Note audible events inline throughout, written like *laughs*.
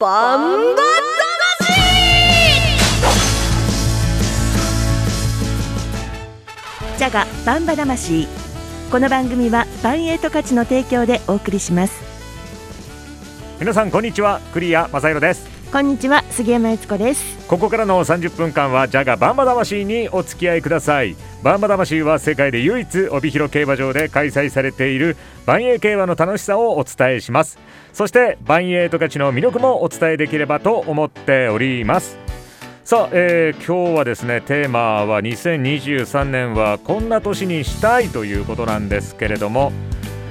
バンバジャガバンバ魂。この番組はバンエイト価値の提供でお送りします。皆さんこんにちは。クリア正弘です。こんにちは杉山悦子です。ここからの30分間はジャガバンバ魂にお付き合いください。バンバ魂は世界で唯一帯広競馬場で開催されている万栄競馬の楽しさをお伝えしますそしてバンエイト勝の魅力もお伝えできればと思っております。さあ、えー、今日はですねテーマは2023年はこんな年にしたいということなんですけれども、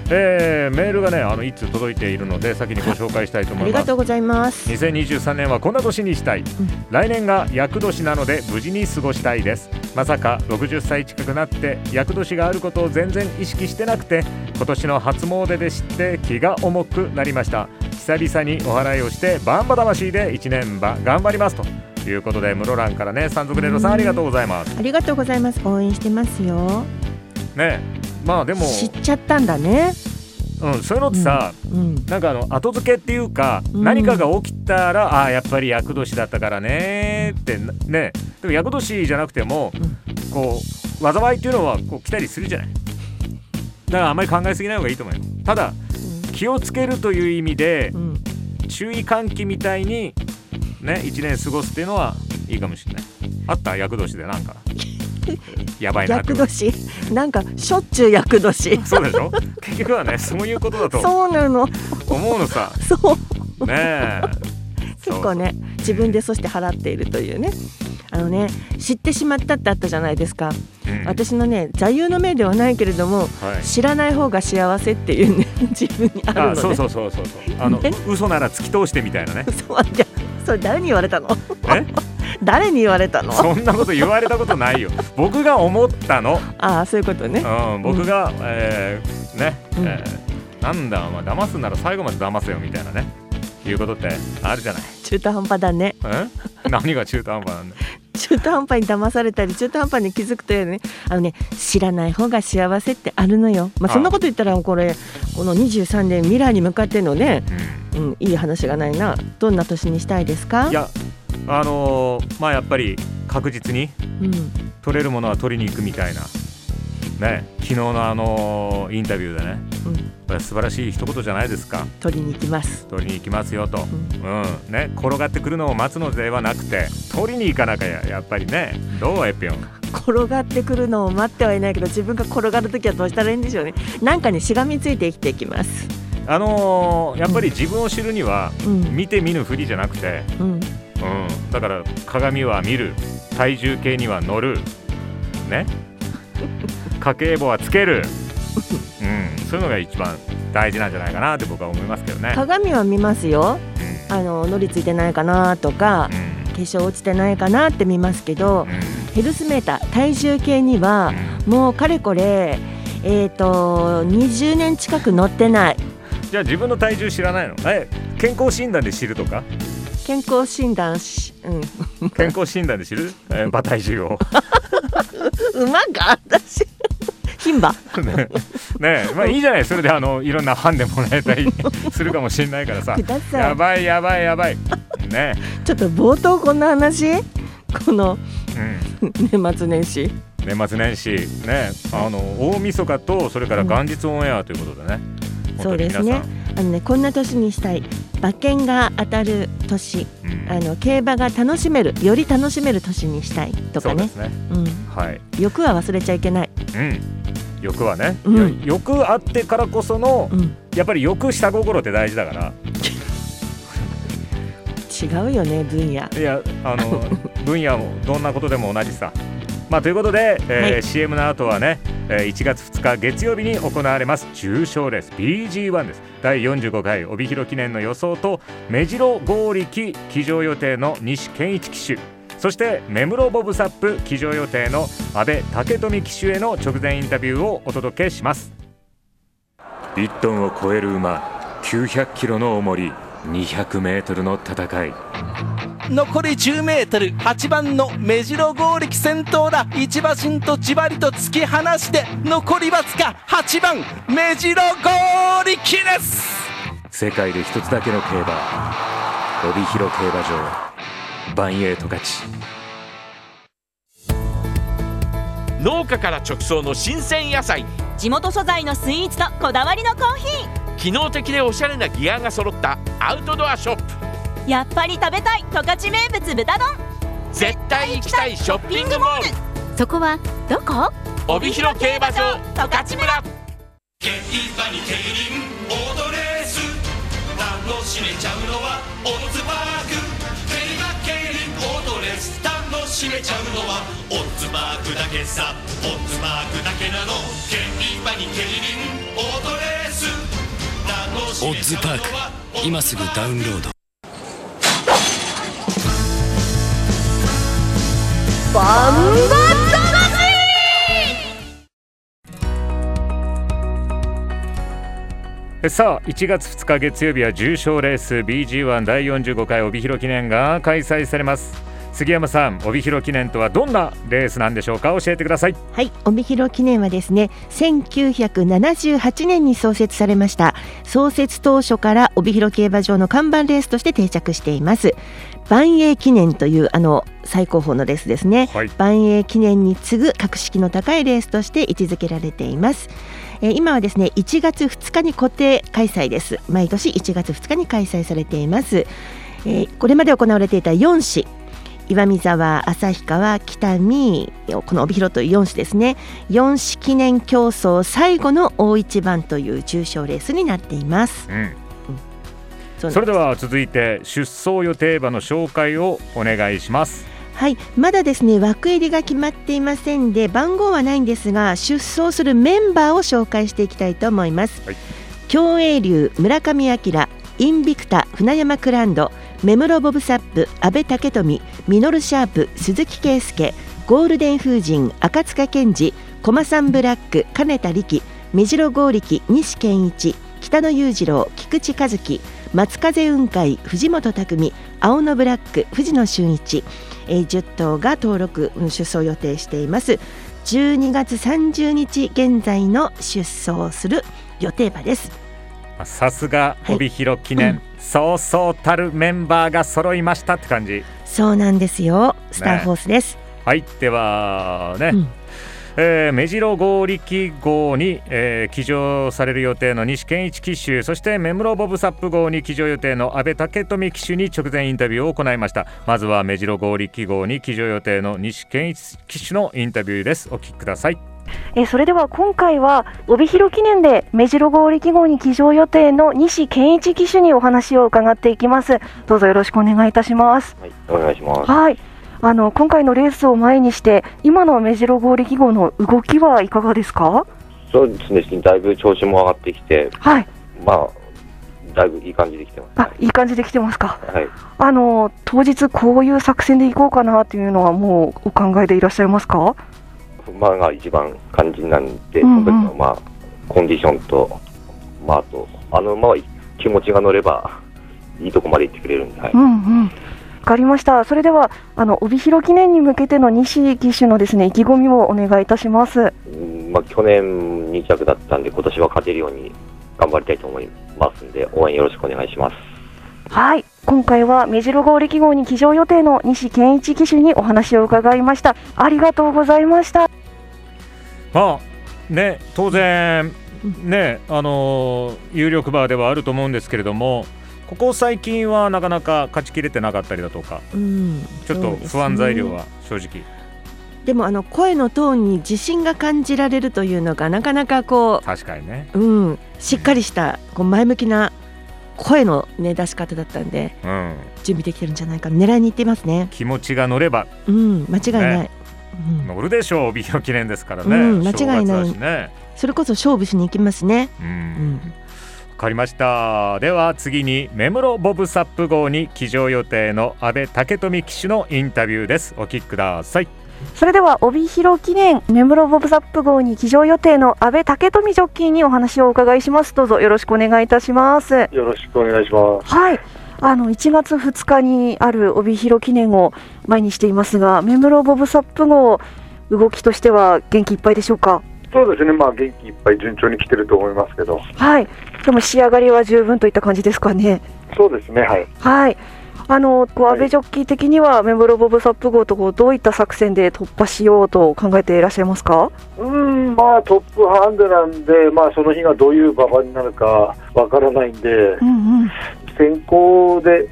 えー、メールがねあのいつ届いているので先にご紹介したいと思います。ありがとうございます。2023年はこんな年にしたい、うん、来年が厄年なので無事に過ごしたいです。まさか60歳近くなって厄年があることを全然意識してなくて今年の初詣で知って気が重くなりました。久々にお祓いをしてバンバ魂で1年ば頑張りますと。ということで室蘭からね山賊レロさんありがとうございます。ありがとうございます。応援してますよ。ねまあでも知っちゃったんだね。うん、そういうのってさ、うん、なんかあの後付けっていうか、うん、何かが起きたらああやっぱり厄年だったからねってねでも厄年じゃなくても、うん、こう災いっていうのはこう来たりするじゃない。だからあんまり考えすぎない方がいいと思うよ。ただ、気をつけるという意味で、注意喚起みたいにね1年過ごすっていうのはいいかもしれない。あった？厄年でなんか *laughs* やばいな厄年。なんかしょっちゅう厄年。そうでしょ？結局はねそういうことだとそうなの。思うのさ。そう。ねえ。結構ね自分でそして払っているというね。あのね知ってしまったってあったじゃないですか、うん、私のね座右の銘ではないけれども、はい、知らない方が幸せっていうね *laughs* 自分にあるのね。そうそうそうそうあの、ね、嘘なら突き通してみたいなね。そうじゃそれ誰に言われたの？え？誰に言われたの？そんなこと言われたことないよ。*laughs* 僕が思ったの。ああそういうことね、うん、僕が、うん、えー、ね、うん、えー、なんだまあ騙すなら最後まで騙せよみたいなね。いうことってあるじゃない。中途半端だね。何が中途半端なんだ？*laughs* 中途半端に騙されたり中途半端に気づくというね。あのね知らない方が幸せってあるのよ、まあ、そんなこと言ったらこれこの23年未来に向かってのね、うん、うん、いい話がないな。どんな年にしたいですか？いやあのー、まあやっぱり確実に取れるものは取りに行くみたいな、ね。昨日のあのインタビューでね、うん、素晴らしい一言じゃないですか。取りに行きます。取りに行きますよと、うん、うん、ね。転がってくるのを待つのではなくて取りに行かなきゃやっぱりね。どうエピョン転がってくるのを待ってはいないけど自分が転がる時はどうしたらいいんでしょうね。なんかにしがみついて生きていきます。あのー、やっぱり自分を知るには、うん、見て見ぬふりじゃなくて、うん、うん、だから鏡は見る体重計には乗るね？*laughs* 家計簿はつける、うん、そういうのが一番大事なんじゃないかなって僕は思いますけどね。鏡は見ますよ、うん、あの乗りついてないかなとか、うん、化粧落ちてないかなって見ますけど、うん、ヘルスメーター体重計には、もうかれこれえっ、ー、と20年近く乗ってない。じゃあ自分の体重知らないの？え健康診断で知るとか？健康診断し、うん、健康診断で知る、えー、馬体重を。馬が私。*laughs* 牝馬。ね。ねまあいいじゃない。それであのいろんなハンデもらえたり *laughs* するかもしれないからさ。やばいやばいやばい。ね。ちょっと冒頭こんな話？この、うん、年末年始。年末年始。ね。あの大晦日とそれから元日オンエアということでね、うん、そうですねあのねこんな年にしたい。馬券が当たる年、うん、あの競馬が楽しめるより楽しめる年にしたいとかね、ね、うん。はい、欲は忘れちゃいけない、うん、欲はね、うん、欲あってからこその、うん、やっぱり欲下心って大事だから。*laughs* 違うよね分野。いやあの *laughs* 分野もどんなことでも同じさまあ、ということで、えーはい、CM の後はね、えー、1月2日月曜日に行われます重賞レース BG1 です。第45回帯広記念の予想と目白剛力騎乗予定の西健一騎手。そして目室ボブサップ騎乗予定の阿部武富騎手への直前インタビューをお届けします。1トンを超える馬900キロの重り200メートルの戦い残り10メートル。8番の目白剛力先頭だ。一馬身とじわりと突き放して残りわずか8番目白剛力です。世界で一つだけの競馬。帯広競馬場。バンエイト勝ち。農家から直送の新鮮野菜。地元素材のスイーツとこだわりのコーヒ機能的でおしゃれなギアが揃ったアウトドアショップ。ーやっぱり食べたい十勝名物豚丼。絶対行きたいショッピングモール。そこはどこ？帯広競馬場十勝村。競馬に競輪オートレース。楽しめちゃうのはオッズパーク。競馬競輪オートレース楽しめちゃうのはオッズパークだけさ。オッズパークだけなの。競馬に競輪オートレース。オッズパーはク。今すぐダウンロードえさあ1月2日月曜日は重賞レース BG1 第45回帯広記念が開催されます杉山さん帯広記念とはどんなレースなんでしょうか？教えてくださいはい、帯広記念はですね、1978年に創設されました。創設当初から帯広競馬場の看板レースとして定着しています。万栄記念というあの最高峰のレースですね。はい。万栄記念に次ぐ格式の高いレースとして位置づけられています。えー今はですね1月2日に固定開催です。毎年1月2日に開催されています、えーこれまで行われていた4市。岩見沢旭川北見この帯広という4市ですね。4市記念競争最後の大一番という重賞レースになっています。うんそれでは続いて出走予定馬の紹介をお願いします。はい、まだですね枠入りが決まっていませんで番号はないんですが出走するメンバーを紹介していきたいと思います。はい。競泳流村上明インビクタ船山クランド目室ボブサップ阿部武富ミノルシャープ鈴木圭介ゴールデン風神赤塚健二駒さんブラック金田力目白剛力西健一北野裕次郎菊池和樹松風雲海藤本匠青野ブラック藤野俊一えー10頭が登録うん出走予定しています。12月30日現在の出走する予定馬です。まあさすが帯広記念、そうそうたるメンバーが揃いましたって感じ。そうなんですよ。スターホースです、はいではね、うんえー目白剛力号に、えー騎乗される予定の西健一騎手そして目室ボブサップ号に騎乗予定の阿部武富騎手に直前インタビューを行いました。まずは目白剛力号に騎乗予定の西健一騎手のインタビューです。お聞きください。えーそれでは今回は帯広記念で目白号力号に騎乗予定の西健一騎手にお話を伺っていきます。どうぞよろしくお願いいたします。はい、お願いします。はいあの今回のレースを前にして今の目白号力号の動きはいかがですか？そうですね、だいぶ調子も上がってきて、はい。まあ、だいぶいい感じできてます。あいい感じで来てますか。はい。あの当日こういう作戦でいこうかなっていうのはもうお考えでいらっしゃいますか？馬が一番肝心なんで、うんうん。その時のまあ、コンディションと、まあ、あと、あの馬は気持ちが乗れば、いいとこまで行ってくれるんで、はい。うんうん。わかりました。それでは、あの、帯広記念に向けての西騎手のですね、意気込みをお願いいたします。うんまあ、去年2着だったんで、今年は勝てるように頑張りたいと思いますんで、応援よろしくお願いします。はい。今回は目白号力号に騎乗予定の西健一騎手にお話を伺いました。ありがとうございました。まあね当然ねあのー有力馬ではあると思うんですけれどもここ最近はなかなか勝ちきれてなかったりだとかうん。ちょっと不安材料は正直、でもあの声のトーンに自信が感じられるというのがなかなかこ確かにね、う、うん、しっかりしたこう前向きな声の、ね、出し方だったんでうん、準備できてるんじゃないか。狙いにいってますね。気持ちが乗れば。うん、間違いない。ね。うん、乗るでしょう帯広記念ですからね、うん。間違いない。ね。それこそ勝負しに行きますね。うん。うんわかりましたでは次に目室ボブサップ号に騎乗予定の阿部武富騎手のインタビューですお聞きくださいそれでは、帯広記念目室ボブサップ号に騎乗予定の安倍武富ジョッキーにお話をお伺いします。どうぞよろしくお願いいたします。よろしくお願いします。はい。あの、1月2日にある帯広記念を前にしていますが、目室ボブサップ号、動きとしては元気いっぱいでしょうか？そうですね、まあ元気いっぱい順調に来てると思いますけど、はい。でも仕上がりは十分といった感じですかね。そうですね、はい。はい。あのこう安倍ジョッキー的には、メムロボブサップ号とこうどういった作戦で突破しようと考えていらっしゃいますか？うん、まあトップハンデなんで、まあその日がどういう馬場になるかわからないんで、うんうん先行で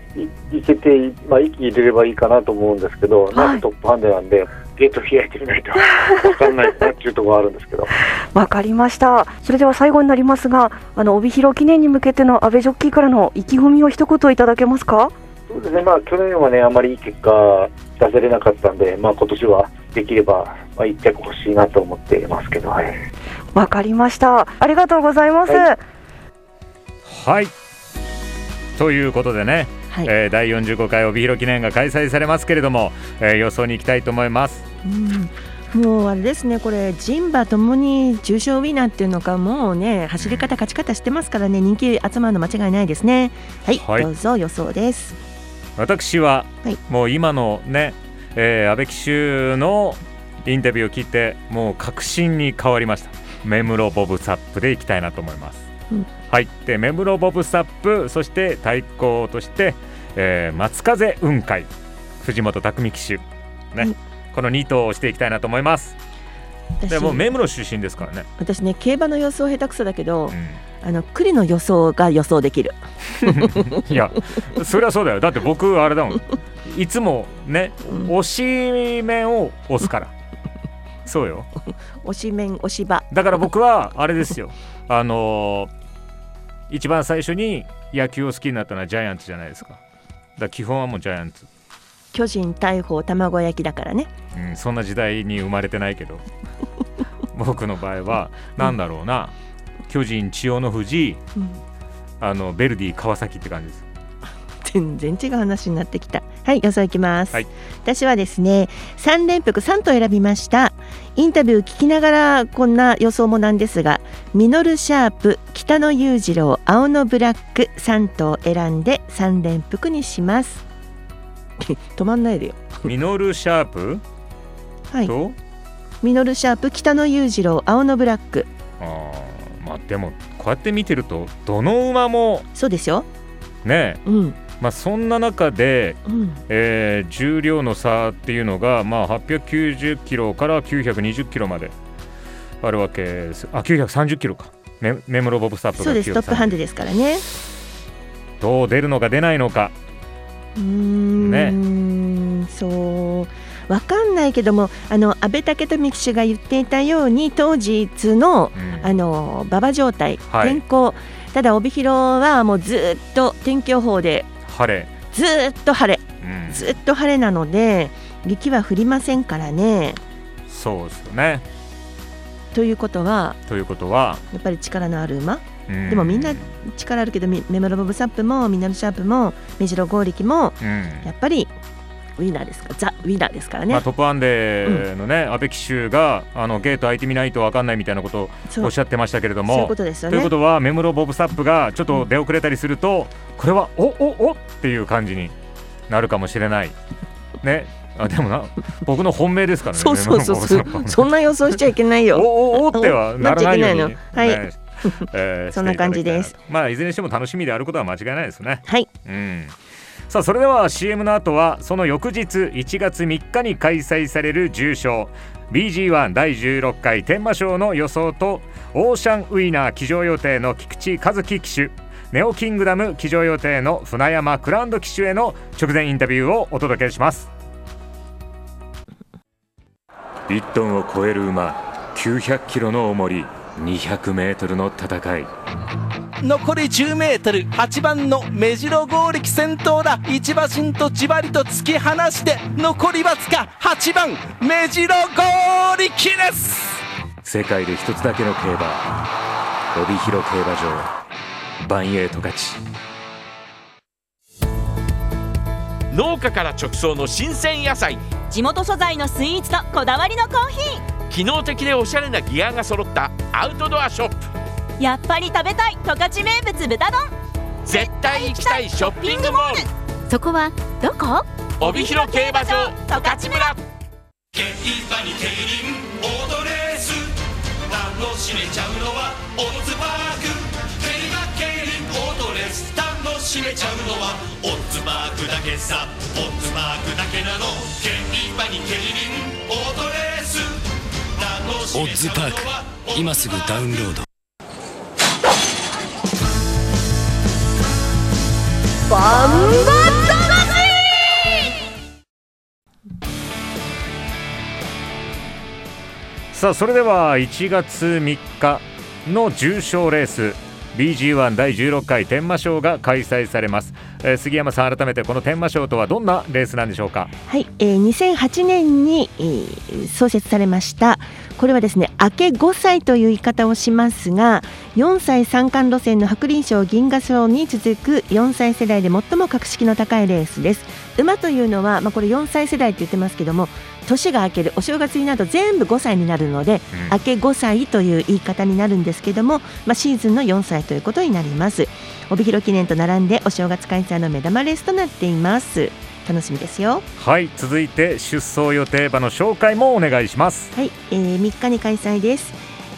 いいけて、まあ息入れればいいかなと思うんですけど、なんかトップハンデなんで、ゲート開いてみないとわかんないなっていうところがあるんですけど。*laughs* わかりました。それでは最後になりますが、あの帯広記念に向けての安倍ジョッキーからの意気込みを一言いただけますか？そうですね、まあ去年はね、あまりいい結果出せれなかったんで、まあ今年はできれば、まあ一着欲しいなと思っていますけど、はい。わかりました。ありがとうございます。ははいということでね、はい。えー第45回帯広記念が開催されますけれども、えー予想に行きたいと思います。うん。もうあれですね、これ、人馬ともに重賞ウィナーっていうのか、もうね、走り方、勝ち方してますからね、人気集まるの間違いないですね。はい、はい。どうぞ予想です。私は、はい。もう今のね、えー安倍騎手のインタビューを聞いてもう確信に変わりました。メムロボブサップでいきたいなと思います、うんはいでメムロボブサップそして対抗として、えー松風雲海藤本匠騎手。ね、はい。この2頭をしていきたいなと思います。私でもう目室出身ですからね、私ね、競馬の予想下手くそだけど、うあの栗の予想が予想できる。ん、*laughs* いやそりゃそうだよ。だって僕あれだもん。いつもねうん。推し面を押すから。そうよ。*laughs* 推し面、推し場。だから僕はあれですよ。あのー一番最初に野球を好きになったのはジャイアンツじゃないですかだ基本はもうジャイアンツ、巨人、大砲、卵焼きだからね。うん、そんな時代に生まれてないけど *laughs* 僕の場合はなんだろうな巨人千代の富士うんあのベルディ川崎って感じです全然違う話になってきた。はい、予想いきます。はい私はですね、三連複3と選びました。インタビュー聞きながらこんな予想もなんですが、ミノルシャープ、北野裕次郎、青のブラック3頭選んで3連複にします。*laughs* 止まんないでよ。ミノルシャープ？はい、と、ミノルシャープ、北野裕次郎、青のブラック。あーまあでもこうやって見てるとどの馬もそうですよ。ねうん、まあそんな中でうん、えー重量の差っていうのが、まあ、890キロから920キロまであるわけです。あ930キロか。メメムロボブスタップがそうです。トップハンデデですからね。どう出るのか出ないのか。うーん、そう。わかんないけども、あの安倍武富騎手が言っていたように、当日のうん。あの馬場状態、はい。天候、ただ帯広はもうずっと天気予報で晴れ、ずっと晴れ、うん。ずっと晴れなので、雪は降りませんからね。そうですよね。ということは、ということは、やっぱり力のある馬、うん。でもみんな力あるけど、みメモロボブサップもミナルシャープも目白剛力も、うん。やっぱりウィナーですか？ら、ザ・ウィナーですからね。まあ、トップアンデのね、安倍騎手があのゲート開いてみないと分かんないみたいなことをおっしゃってましたけれどもそういうことですよね。というこ。とはメムロボブサップがちょっと出遅れたりするとこれはおおおっていう感じになるかもしれない。ね。あでもな僕の本命ですからねそうそうそう。そうそんな予想しちゃいけないよ。おおおってはならないように。なっちゃいけないの。はい。ね。えー *laughs* そんな感じです。まあいずれにしても楽しみであることは間違いないですね。はい、うんさあそれでは CM の後はその翌日1月3日に開催される重賞。BG1 第16回天満賞の予想とオーシャンウィナー騎乗予定の菊池和樹騎手ネオキングダム騎乗予定の船山クランド騎手への直前インタビューをお届けします。1トンを超える馬900キロの重り200メートルの戦い。残り 10m8 番の目白剛力先頭だ。一馬身とじわりと突き放して残りわずか8番目白剛力です。世界で一つだけの競馬帯広競馬場。バンエイト勝ち。農家から直送の新鮮野菜。地元素材のスイーツとこだわりのコーヒ機能的でおしゃれなギアが揃ったアウトドアショップ。ーやっぱり食べたい十勝名物豚丼。絶対行きたいショッピングモール。そこはどこ？帯広競馬場十勝村。競馬に競輪オートレース。楽しめちゃうのはオッズパーク。競馬競輪オートレース。楽楽しめちゃうのはオッズマークだけさ。オッズマークだけなの。競馬に競輪オートレース。オッズパーク。今すぐダウンロードバンバさあそれでは1月3日の重賞レース BG1 第16回天満賞が開催されます、えー杉山さん改めてこの天満賞とはどんなレースなんでしょうか？はい、えー、2008年に、えー創設されましたこれはですね明け5歳という言い方をしますが4歳三冠路線の白輪賞銀河賞に続く4歳世代で最も格式の高いレースです。馬というのは、まあ、これ4歳世代って言ってますけども年が明けるお正月になると全部5歳になるので、明け5歳という言い方になるんですけども、まあ、シーズンの4歳ということになります。帯広記念と並んでお正月開催の目玉レースとなっています楽しみですよ。はい続いて出走予定馬の紹介もお願いします。はい、えー、3日に開催です、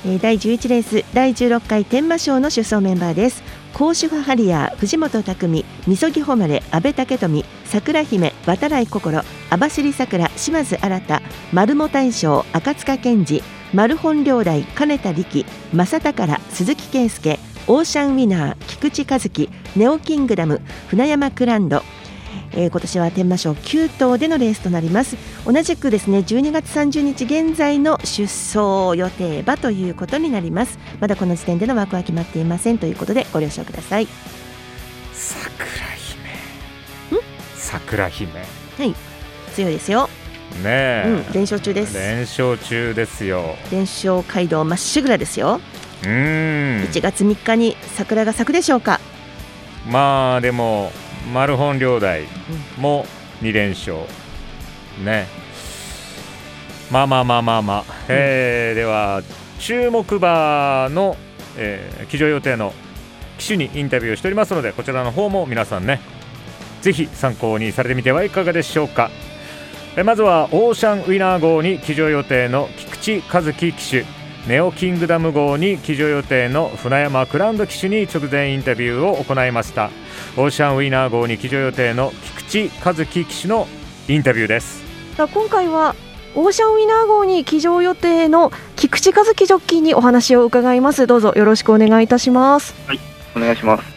えー、第11レース第16回天満賞の出走メンバーです。甲州ハリアー藤本匠みそぎ誉れ阿部武富桜姫渡来心網走桜島津新丸茂大将赤塚健二丸本領大金田力正宝鈴木圭介オーシャンウィナー菊池和樹ネオキングダム船山クランドえー今年は天満賞9頭でのレースとなります。同じくですね12月30日現在の出走予定馬ということになります。まだこの時点での枠は決まっていませんということでご了承ください。桜姫。桜姫。ねはい。強いですよ。え、うん。連勝中です。連勝中ですよ。連勝街道まっしぐらですよ。うーん。1月3日に桜が咲くでしょうか。まあでもマルホン両大も2連勝。ね。まあまあまあまあまあ、えーでは注目馬の、えー騎乗予定の騎手にインタビューをしておりますのでこちらの方も皆さんねぜひ参考にされてみてはいかがでしょうか。えまずはオーシャンウィナー号に騎乗予定の菊池和樹騎手。ネオキングダム号に騎乗予定の船山クラウンド騎手に直前インタビューを行いました。オーシャンウィナー号に騎乗予定の菊池和樹騎手のインタビューです。今回はオーシャンウィナー号に騎乗予定の菊池和樹ジョッキーにお話を伺います。どうぞよろしくお願いいたします。お願いします。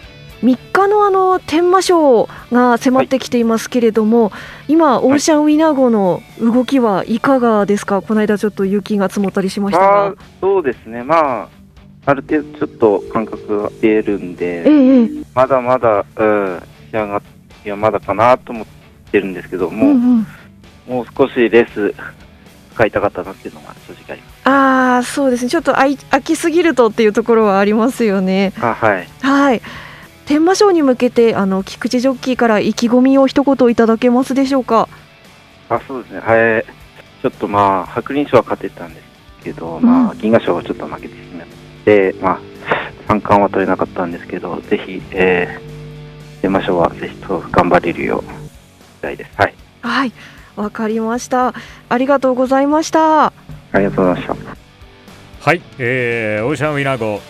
3日のあの天満賞が迫ってきていますけれども、今オーシャンウィナー号の動きはいかがですか？この間ちょっと雪が積もったりしましたまが。あ、そうですね、まあ、ある程度ちょっと感覚が出るんで、ええまだまだ、うん、仕上がっいや、まだかなと思ってるんですけど、もう、うんうん。もう少しレース使いたかったなっていうのが正直あります。ああそうですね。ちょっとあい飽きすぎるとっていうところはありますよね。あはい。はい天満賞に向けてあの菊池ジョッキーから意気込みを一言いただけますでしょうか？あそうですね、はい。ちょっとまあ、白輪賞は勝てたんですけど、まあ、銀河賞はちょっと負けてしまって、まあ、三冠は取れなかったんですけど、ぜひ、えー、天満賞はぜひと頑張れるよう、したいです。はい。はい。わかりました。ありがとうございました。ありがとうございました。はい、えーオーシャンウィナー号。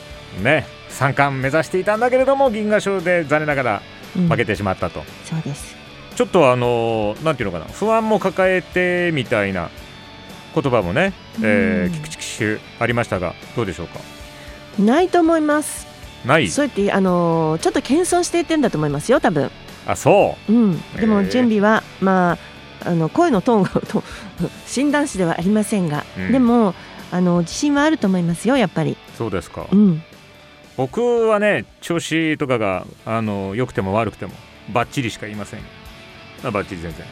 ね三冠目指していたんだけれども銀河賞で残念ながら負けてしまったと、そうです。ちょっとあのーなんていうのかな不安も抱えてみたいな言葉もね、えーうん菊池騎手ありましたがどうでしょうか？ないと思います。ない？そうやってあのーちょっと謙遜して言ってるんだと思いますよ多分。あそう。うん、でも準備は、まあ、あの声のトーンがと *laughs* 診断士ではありませんが、うん。でもあの自信はあると思いますよ、やっぱり。そうですか、うん、僕はね調子とかがあの良くても悪くてもバッチリしか言いませんあバッチリ全然。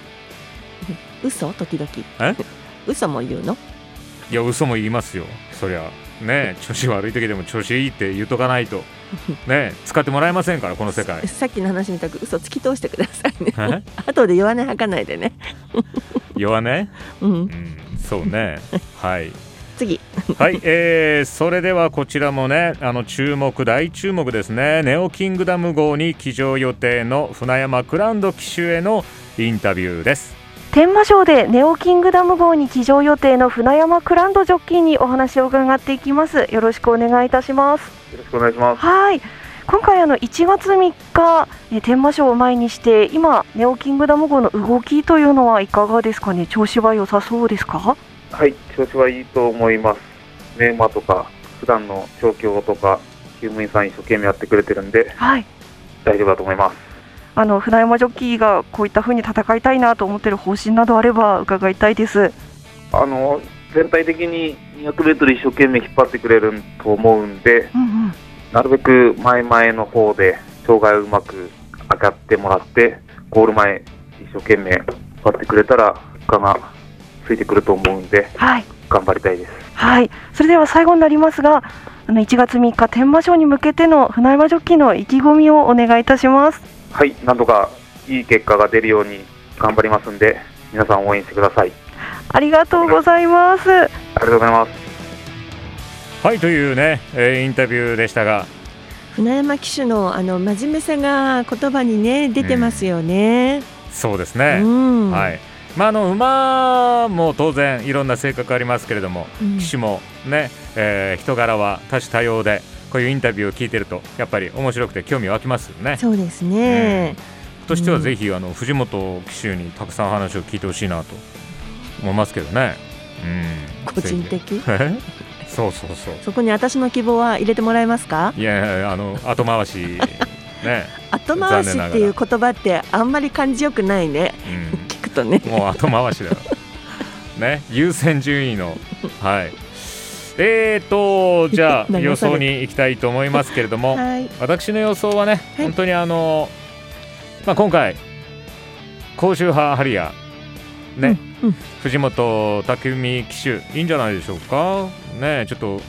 嘘？時々？え？嘘も言うの？いや嘘も言いますよ。そりゃ。ね *laughs* 調子悪い時でも調子いいって言っとかないと。ね使ってもらえませんからこの世界。*laughs* さっきの話みたく嘘突き通してくださいね。え？*laughs* 後で弱音吐かないでね。弱ねうん、そうね。はい次。*laughs* はい、えー、それではこちらもねあの注目大注目ですね。ネオキングダム号に騎乗予定の船山クラウンド騎手へのインタビューです。天満賞でネオキングダム号に騎乗予定の船山クランドジョッキーにお話を伺っていきます。よろしくお願いいたします。よろしくお願いします。はい。今回あの1月3日、え天満賞を前にして今ネオキングダム号の動きというのはいかがですかね？調子は良さそうですか？はい、調子はいいと思います。メーマーとか、普段の調教とか、救務員さん一生懸命やってくれてるんで、はい大丈夫だと思います。あの船山ジョッキーがこういった風に戦いたいなと思ってる方針などあれば伺いたいですあの、全体的に200メートル一生懸命引っ張ってくれると思うんで、うんうんなるべく前々の方で障害をうまく上がってもらって、ゴール前一生懸命引っ張ってくれたら、他がついてくると思うんで、はい。頑張りたいです。はい。それでは最後になりますがあの1月3日天満賞に向けての船山ジョッキーの意気込みをお願いいたします。はい、なんとかいい結果が出るように頑張りますんで、皆さん応援してください。ありがとうございます。ありがとうございます。はいというね、えーインタビューでしたが。船山騎手のあの真面目さが言葉にね出てますよね。そうですね、うん。はいまあ、あの馬も当然いろんな性格ありますけれども、うん騎手もね、えー人柄は多種多様でこういうインタビューを聞いてるとやっぱり面白くて興味湧きますよね。そうですね。としてはぜひ、あの藤本騎手にたくさん話を聞いてほしいなと思いますけどね。うん、個人的？え？そうそうそう。そこに私の希望は入れてもらえますか？いやいやあの後回しね。*laughs* 後回しっていう言葉ってあんまり感じよくないね。うん聞くとね。もう後回しだよ。ね、*laughs* 優先順位の。はい。えーと、じゃあ *laughs* 予想に行きたいと思いますけれども、はい私の予想はね、本当にあの、まあ、今回、甲州派ハリアー、ね、藤本拓海騎手、いいんじゃないでしょうか？ね、ちょっと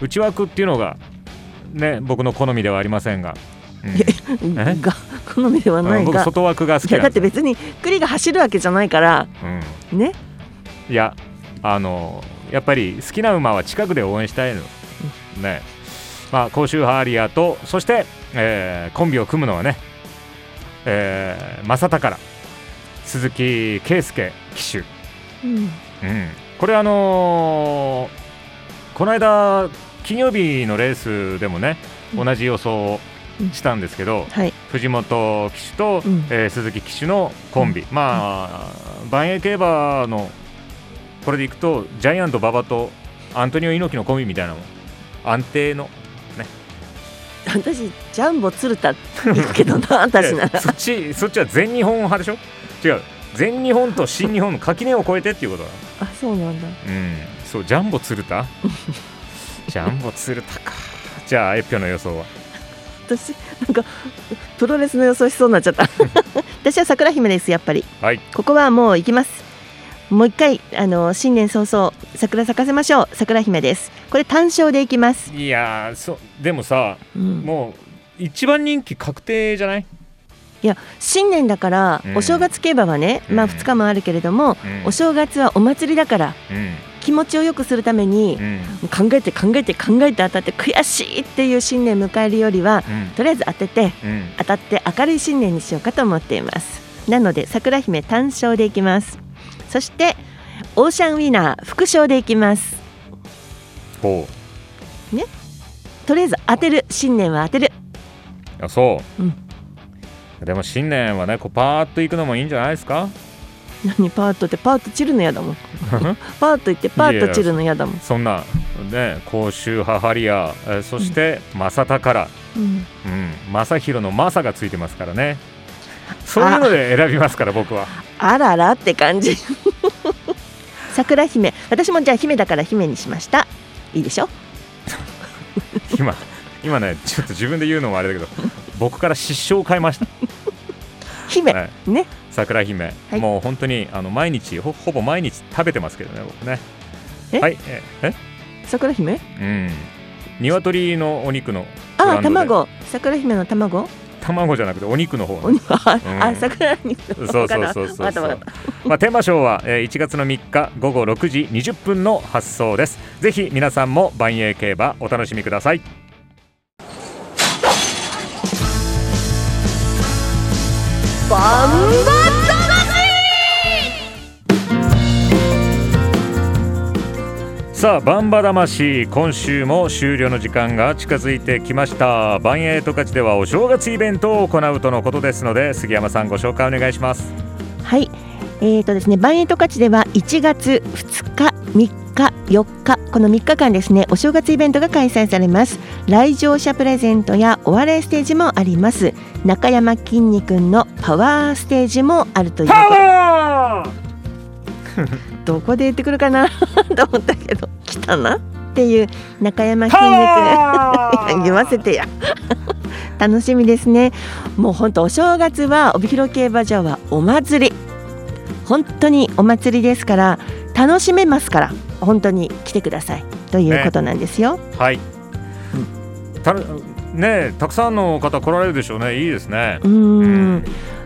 内枠っていうのが、ね、僕の好みではありませんが。が好みではないが。僕外枠が好きだって別に栗が走るわけじゃないから。うん。ね？いやあのやっぱり好きな馬は近くで応援したいの、ね。まあ甲州ハーリアーとそして、えーコンビを組むのはね、えー、正宝鈴木圭介騎手、うん。うん、これあのーこの間金曜日のレースでもね同じ予想をしたんですけど、はい。藤本騎手と、うん。えー鈴木騎手のコンビ、まあ、万栄競馬のこれでいくとジャイアント馬場とアントニオ猪木のコンビみたいなもん。安定のね。私ジャンボ鶴田行くけどな *laughs* 私なら。そっちそっちは全日本派でしょ？違う。全日本と新日本の垣根を越えてっていうことだあそうなんだ。うん。そうジャンボ鶴田？*laughs* ジャンボ鶴田か。じゃあエピョの予想は？私 *laughs* なんかプロレスの予想しそうになっちゃった。*laughs* 私は桜姫ですやっぱり。はいここはもう行きます。もう一回あの新年早々桜咲かせましょう桜姫です。これ単勝で行きます。いやーそでもさ、うんもう一番人気確定じゃない？いや新年だから、うんお正月競馬はね、まあ2日もあるけれども、うんお正月はお祭りだからうん気持ちを良くするために、うん。考えて考えて考えて当たって悔しいっていう新年迎えるよりは、うん。とりあえず当ててうん。当たって明るい新年にしようかと思っています。なので桜姫単勝でいきます。そしてオーシャンウィナー副賞でいきます。ほね。とりあえず当てる。新年は当てる。うあそう、うん。でも新年はねこうパーッと行くのもいいんじゃないですか？何パーッとってパーッと散るの嫌だもん。*laughs* パーッと言ってパーッと散るの嫌だもん。そんなね甲州ハハリア、えーそして正宝、うん。うん、正弘の正がついてますからね。そういうので選びますから僕は。あららって感じ。桜姫。私もじゃあ姫だから姫にしました。いいでしょ？今今ねちょっと自分で言うのもあれだけど僕から失笑を変えました。姫、はい。ね桜姫、はい。もう本当にあの毎日ほほぼ毎日食べてますけどね僕ね。え？はい。ええ？桜姫？うん。鶏のお肉のブあランドで。卵。桜姫の卵？卵じゃなくてお肉の方お肉あ、うん。あ桜姫そうそうそうそうそう。まあ、天馬賞は、えー1月の3日午後6時20分の発送です。ぜひ皆さんも万栄競馬お楽しみください。バンさあバンバ魂今週も終了の時間が近づいてきました。バンエイト勝ちではお正月イベントを行うとのことですので杉山さんご紹介お願いします。はい。えーとですね、バンエイト勝ちでは1月2日、3日、4日この3日間ですねお正月イベントが開催されます。来場者プレゼントやお笑いステージもあります。中山きんに君のパワーステージもあるというパワー *laughs* どこで言ってくるかな？*laughs* と思ったけど来たな？っていう中山きん。に君 *laughs* 言わせてや。*laughs* 楽しみですね。もう本当お正月は帯広競馬場はお祭り。本当にお祭りですから楽しめますから本当に来てください。ということなんですよ。ね、はい、たねたくさんの方来られるでしょうね。いいですね。うん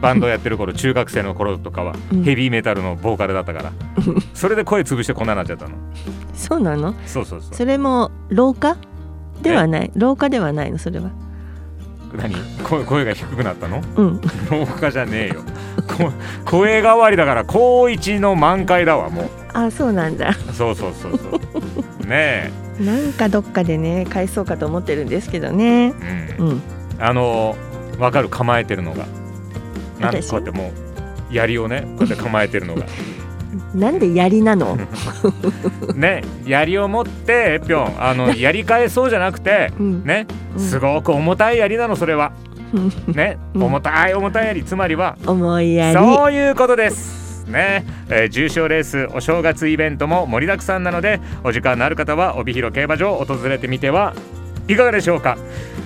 バンドやってる頃中学生の頃とかはヘビーメタルのボーカルだったから。*laughs* それで声潰してこんなになっちゃったの。そうなの？そうそうそう。それも廊下？ではない。廊下ではないの？それは。何？声声が低くなったの、うん、廊下じゃねえよ。声変わりだから高一の満開だわもう。あそうなんだ。そうそうそうそう。*laughs* ねえ。なんかどっかでね返そうかと思ってるんですけどね。うん、うん、あの分かる？構えてるのがなんこうやってもう槍をねこうやって構えてるのが。*laughs* なんで槍なの？*laughs* ね槍を持ってぴょん。あのやり返そうじゃなくて、うん、ねすごく重たい槍なのそれは。ね、重たい重たい槍。つまりは重い槍。そういうことです。ね、えー、重賞レースお正月イベントも盛りだくさんなのでお時間のある方は帯広競馬場を訪れてみてはいかがでしょうか？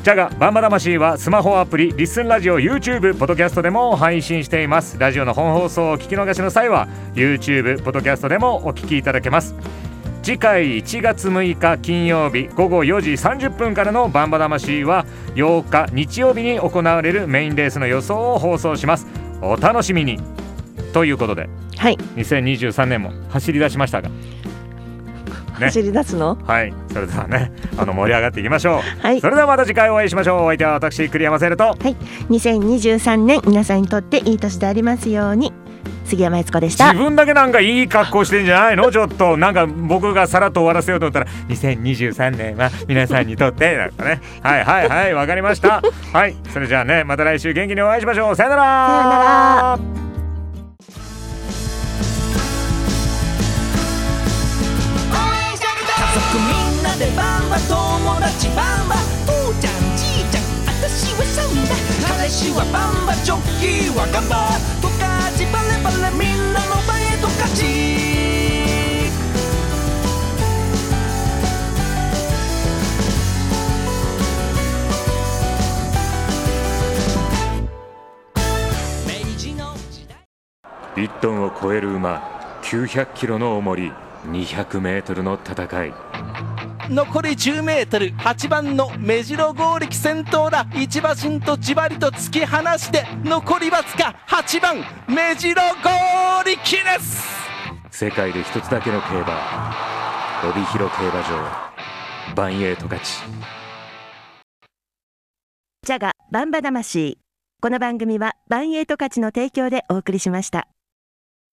ジャガバンバ魂はスマホアプリリッスンラジオ YouTube ポッドキャストでも配信しています。ラジオの本放送を聞き逃しの際は YouTube ポッドキャストでもお聞きいただけます。次回1月6日金曜日午後4時30分からのバンバ魂は8日日曜日に行われるメインレースの予想を放送します。お楽しみに。ということで、はい、2023年も走り出しましたがね、走り出すの？はい。それではねあの盛り上がっていきましょう。はい。それではまた次回お会いしましょう。お相手は私栗山セルと。はい。2023年皆さんにとっていい年でありますように。杉山悦子でした。自分だけなんかいい格好してんじゃないの？ちょっと。なんか僕がさらっと終わらせようと思ったら2023年は皆さんにとって *laughs* なんかね。はいはいはい。わかりました。はい。それじゃあねまた来週元気にお会いしましょう。さよなら。さよならでバンバ友達バンバ父ちゃんじいちゃん私はサンバ彼氏はバンバジョッキーはガンバ十勝バレバレみんなの前へと勝ち1トンを超える馬900キロの重り200メートルの戦い残り 10m8 番の目白剛力先頭だ。一馬身とじわりと突き放して残りわずか8番目白剛力です。世界で一つだけの競馬。帯広競馬場。バンエイト勝。ちジャガバンバ魂。この番組はバンエイト勝ちの提供でお送りしました